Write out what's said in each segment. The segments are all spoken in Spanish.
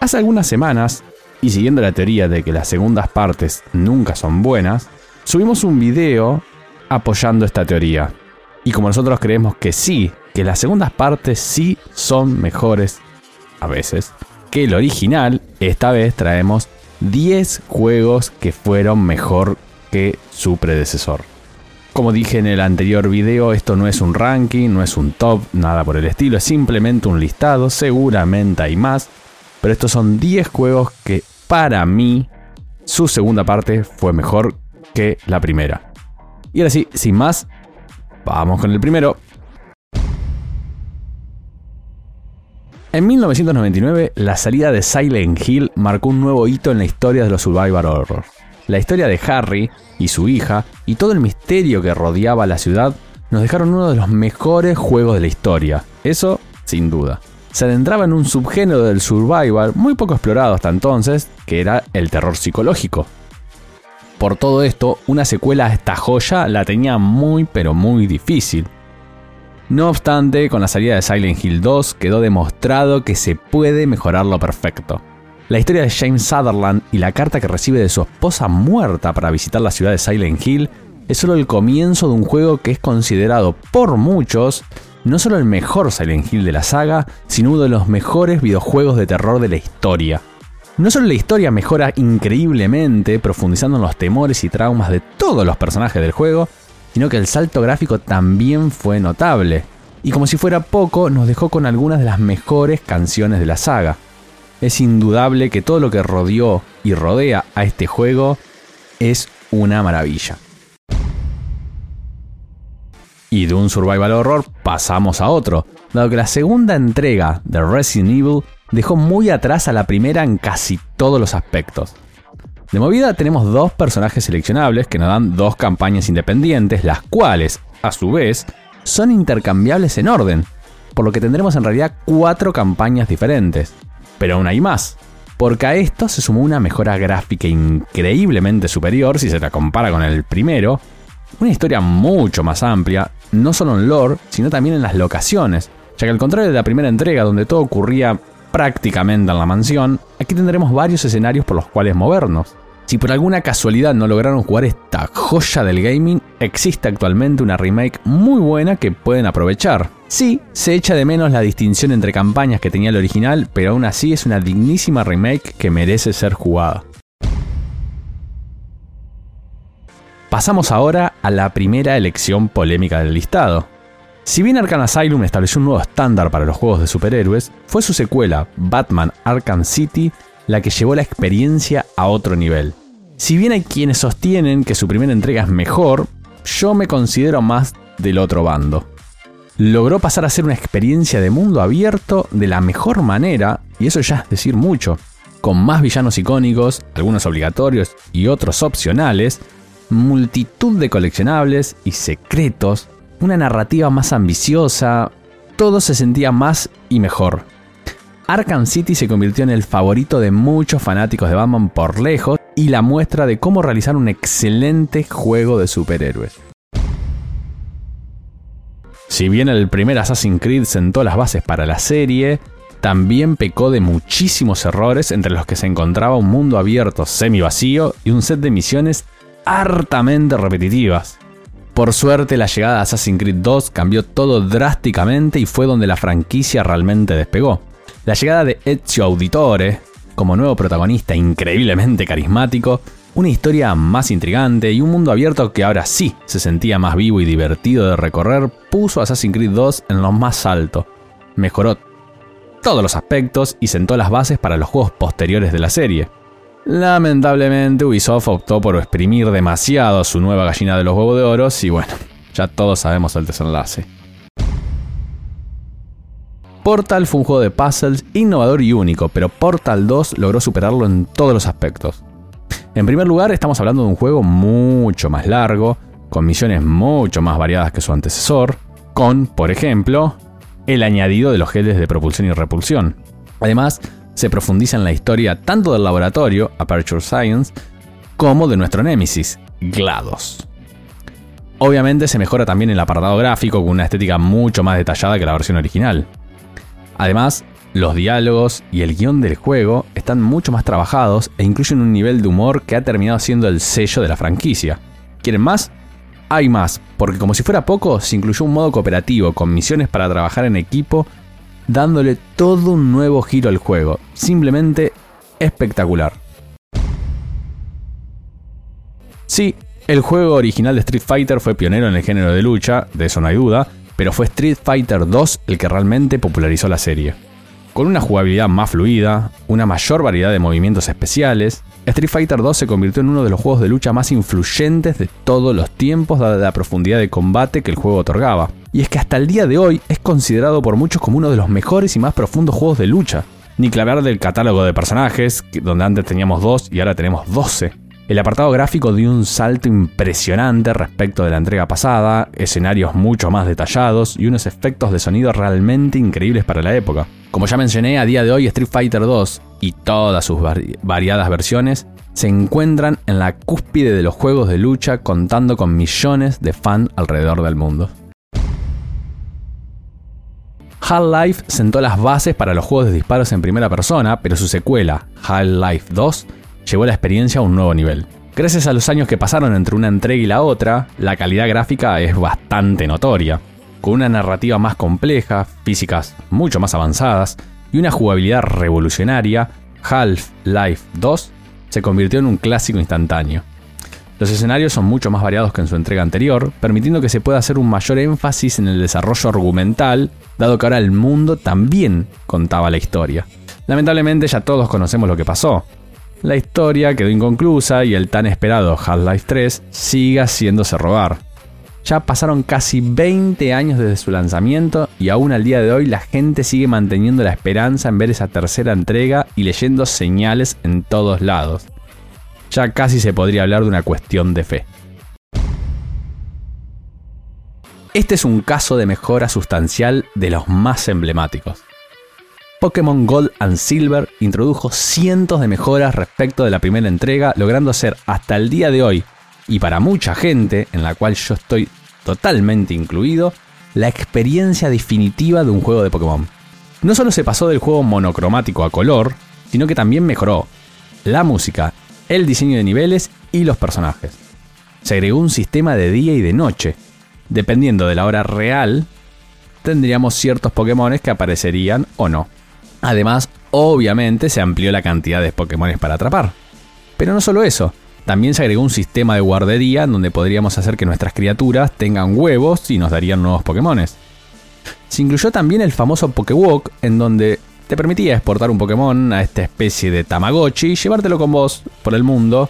Hace algunas semanas, y siguiendo la teoría de que las segundas partes nunca son buenas, subimos un video apoyando esta teoría. Y como nosotros creemos que sí, que las segundas partes sí son mejores a veces que el original, esta vez traemos 10 juegos que fueron mejor que su predecesor. Como dije en el anterior video, esto no es un ranking, no es un top, nada por el estilo, es simplemente un listado, seguramente hay más, pero estos son 10 juegos que para mí su segunda parte fue mejor que la primera. Y ahora sí, sin más, vamos con el primero. En 1999, la salida de Silent Hill marcó un nuevo hito en la historia de los survival horror. La historia de Harry y su hija y todo el misterio que rodeaba la ciudad nos dejaron uno de los mejores juegos de la historia. Eso, sin duda. Se adentraba en un subgénero del survival muy poco explorado hasta entonces, que era el terror psicológico. Por todo esto, una secuela a esta joya la tenía muy pero muy difícil. No obstante, con la salida de Silent Hill 2 quedó demostrado que se puede mejorar lo perfecto. La historia de James Sutherland y la carta que recibe de su esposa muerta para visitar la ciudad de Silent Hill es solo el comienzo de un juego que es considerado por muchos no solo el mejor Silent Hill de la saga, sino uno de los mejores videojuegos de terror de la historia. No solo la historia mejora increíblemente, profundizando en los temores y traumas de todos los personajes del juego, sino que el salto gráfico también fue notable. Y como si fuera poco, nos dejó con algunas de las mejores canciones de la saga. Es indudable que todo lo que rodeó y rodea a este juego es una maravilla. Y de un survival horror pasamos a otro, dado que la segunda entrega de Resident Evil dejó muy atrás a la primera en casi todos los aspectos. De movida tenemos dos personajes seleccionables que nos dan dos campañas independientes, las cuales, a su vez, son intercambiables en orden, por lo que tendremos en realidad cuatro campañas diferentes. Pero aún hay más, porque a esto se sumó una mejora gráfica increíblemente superior si se la compara con el primero, una historia mucho más amplia, no solo en lore, sino también en las locaciones, ya que al contrario de la primera entrega donde todo ocurría prácticamente en la mansión, aquí tendremos varios escenarios por los cuales movernos. Si por alguna casualidad no lograron jugar esta joya del gaming, existe actualmente una remake muy buena que pueden aprovechar. Sí, se echa de menos la distinción entre campañas que tenía el original, pero aún así es una dignísima remake que merece ser jugada. Pasamos ahora a la primera elección polémica del listado. Si bien Arkham Asylum estableció un nuevo estándar para los juegos de superhéroes, fue su secuela, Batman Arkham City, la que llevó la experiencia a otro nivel. Si bien hay quienes sostienen que su primera entrega es mejor, yo me considero más del otro bando. Logró pasar a ser una experiencia de mundo abierto de la mejor manera, y eso ya es decir mucho, con más villanos icónicos, algunos obligatorios y otros opcionales, multitud de coleccionables y secretos, una narrativa más ambiciosa, todo se sentía más y mejor. Arkham City se convirtió en el favorito de muchos fanáticos de Batman por lejos y la muestra de cómo realizar un excelente juego de superhéroes. Si bien el primer Assassin's Creed sentó las bases para la serie, también pecó de muchísimos errores entre los que se encontraba un mundo abierto semi vacío y un set de misiones hartamente repetitivas. Por suerte, la llegada de Assassin's Creed 2 cambió todo drásticamente y fue donde la franquicia realmente despegó. La llegada de Ezio Auditore, como nuevo protagonista increíblemente carismático, una historia más intrigante y un mundo abierto que ahora sí se sentía más vivo y divertido de recorrer, puso a Assassin's Creed 2 en lo más alto. Mejoró todos los aspectos y sentó las bases para los juegos posteriores de la serie. Lamentablemente Ubisoft optó por exprimir demasiado su nueva gallina de los huevos de oro y bueno, ya todos sabemos el desenlace. Portal fue un juego de puzzles innovador y único, pero Portal 2 logró superarlo en todos los aspectos. En primer lugar, estamos hablando de un juego mucho más largo, con misiones mucho más variadas que su antecesor, con, por ejemplo, el añadido de los geles de propulsión y repulsión. Además, se profundiza en la historia tanto del laboratorio, Aperture Science, como de nuestro némesis, GLaDOS. Obviamente se mejora también el apartado gráfico con una estética mucho más detallada que la versión original. Además, los diálogos y el guion del juego están mucho más trabajados e incluyen un nivel de humor que ha terminado siendo el sello de la franquicia. ¿Quieren más? Hay más, porque como si fuera poco, se incluyó un modo cooperativo con misiones para trabajar en equipo, dándole todo un nuevo giro al juego. Simplemente espectacular. Sí, el juego original de Street Fighter fue pionero en el género de lucha, de eso no hay duda, pero fue Street Fighter 2 el que realmente popularizó la serie. Con una jugabilidad más fluida, una mayor variedad de movimientos especiales, Street Fighter 2 se convirtió en uno de los juegos de lucha más influyentes de todos los tiempos dada la profundidad de combate que el juego otorgaba. Y es que hasta el día de hoy es considerado por muchos como uno de los mejores y más profundos juegos de lucha. Ni que hablar del catálogo de personajes, donde antes teníamos dos y ahora tenemos 12. El apartado gráfico dio un salto impresionante respecto de la entrega pasada, escenarios mucho más detallados y unos efectos de sonido realmente increíbles para la época. Como ya mencioné, a día de hoy Street Fighter 2 y todas sus variadas versiones se encuentran en la cúspide de los juegos de lucha contando con millones de fans alrededor del mundo. Half-Life sentó las bases para los juegos de disparos en primera persona, pero su secuela, Half-Life 2, llevó la experiencia a un nuevo nivel. Gracias a los años que pasaron entre una entrega y la otra, la calidad gráfica es bastante notoria, con una narrativa más compleja, físicas mucho más avanzadas y una jugabilidad revolucionaria, Half-Life 2 se convirtió en un clásico instantáneo. Los escenarios son mucho más variados que en su entrega anterior, permitiendo que se pueda hacer un mayor énfasis en el desarrollo argumental, dado que ahora el mundo también contaba la historia. Lamentablemente ya todos conocemos lo que pasó, la historia quedó inconclusa y el tan esperado Half-Life 3 sigue haciéndose robar. Ya pasaron casi 20 años desde su lanzamiento y aún al día de hoy la gente sigue manteniendo la esperanza en ver esa tercera entrega y leyendo señales en todos lados. Ya casi se podría hablar de una cuestión de fe. Este es un caso de mejora sustancial de los más emblemáticos. Pokémon Gold and Silver introdujo cientos de mejoras respecto de la primera entrega, logrando ser hasta el día de hoy, y para mucha gente, en la cual yo estoy totalmente incluido, la experiencia definitiva de un juego de Pokémon. No solo se pasó del juego monocromático a color, sino que también mejoró la música, el diseño de niveles y los personajes. Se agregó un sistema de día y de noche. Dependiendo de la hora real, tendríamos ciertos Pokémon que aparecerían o no. Además, obviamente se amplió la cantidad de Pokémon para atrapar. Pero no solo eso, también se agregó un sistema de guardería en donde podríamos hacer que nuestras criaturas tengan huevos y nos darían nuevos Pokémon. Se incluyó también el famoso Pokewalk, en donde te permitía exportar un Pokémon a esta especie de Tamagotchi y llevártelo con vos por el mundo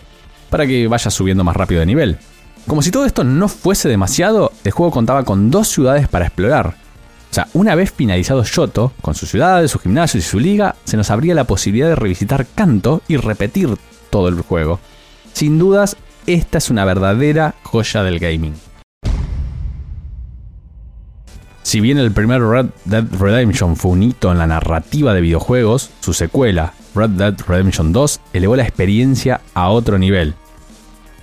para que vayas subiendo más rápido de nivel. Como si todo esto no fuese demasiado, el juego contaba con dos ciudades para explorar, o sea, una vez finalizado Shoto, con sus ciudades, sus gimnasios y su liga, se nos abría la posibilidad de revisitar Kanto y repetir todo el juego. Sin dudas, esta es una verdadera joya del gaming. Si bien el primer Red Dead Redemption fue un hito en la narrativa de videojuegos, su secuela, Red Dead Redemption 2, elevó la experiencia a otro nivel.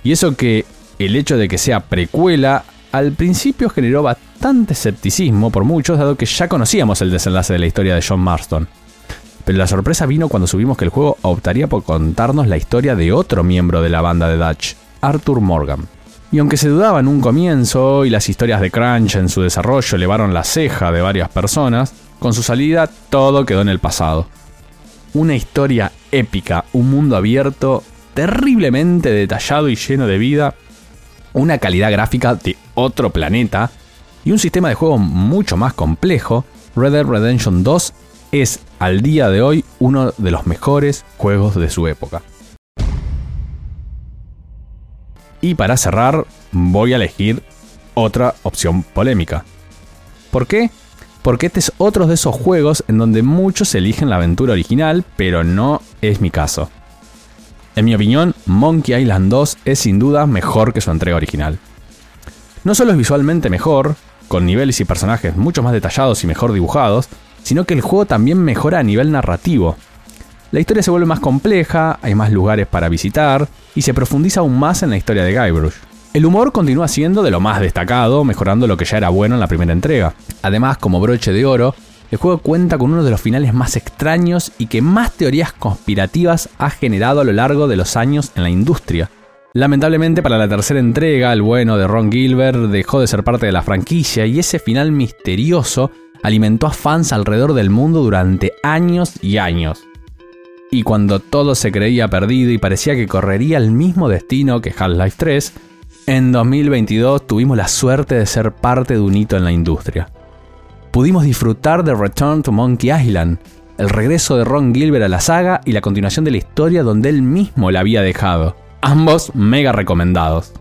Y eso que el hecho de que sea precuela al principio generó bastante escepticismo por muchos, dado que ya conocíamos el desenlace de la historia de John Marston. Pero la sorpresa vino cuando subimos que el juego optaría por contarnos la historia de otro miembro de la banda de Dutch, Arthur Morgan. Y aunque se dudaba en un comienzo y las historias de Crunch en su desarrollo elevaron la ceja de varias personas, con su salida todo quedó en el pasado. Una historia épica, un mundo abierto, terriblemente detallado y lleno de vida, una calidad gráfica de otro planeta y un sistema de juego mucho más complejo, Red Dead Redemption 2 es al día de hoy uno de los mejores juegos de su época. Y para cerrar, voy a elegir otra opción polémica. ¿Por qué? Porque este es otro de esos juegos en donde muchos eligen la aventura original, pero no es mi caso. En mi opinión, Monkey Island 2 es sin duda mejor que su entrega original. No solo es visualmente mejor, con niveles y personajes mucho más detallados y mejor dibujados, sino que el juego también mejora a nivel narrativo. La historia se vuelve más compleja, hay más lugares para visitar y se profundiza aún más en la historia de Guybrush. El humor continúa siendo de lo más destacado, mejorando lo que ya era bueno en la primera entrega. Además, como broche de oro, el juego cuenta con uno de los finales más extraños y que más teorías conspirativas ha generado a lo largo de los años en la industria. Lamentablemente para la tercera entrega, el bueno de Ron Gilbert dejó de ser parte de la franquicia y ese final misterioso alimentó a fans alrededor del mundo durante años y años. Y cuando todo se creía perdido y parecía que correría el mismo destino que Half-Life 3, en 2022 tuvimos la suerte de ser parte de un hito en la industria. Pudimos disfrutar de Return to Monkey Island, el regreso de Ron Gilbert a la saga y la continuación de la historia donde él mismo la había dejado. Ambos mega recomendados.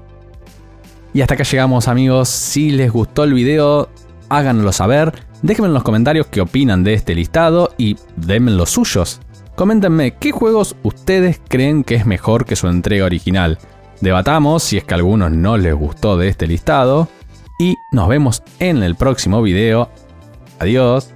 Y hasta acá llegamos amigos, si les gustó el video, háganlo saber, déjenme en los comentarios qué opinan de este listado y denme los suyos. Coméntenme qué juegos ustedes creen que es mejor que su entrega original. Debatamos si es que a algunos no les gustó de este listado. Y nos vemos en el próximo video. Adiós.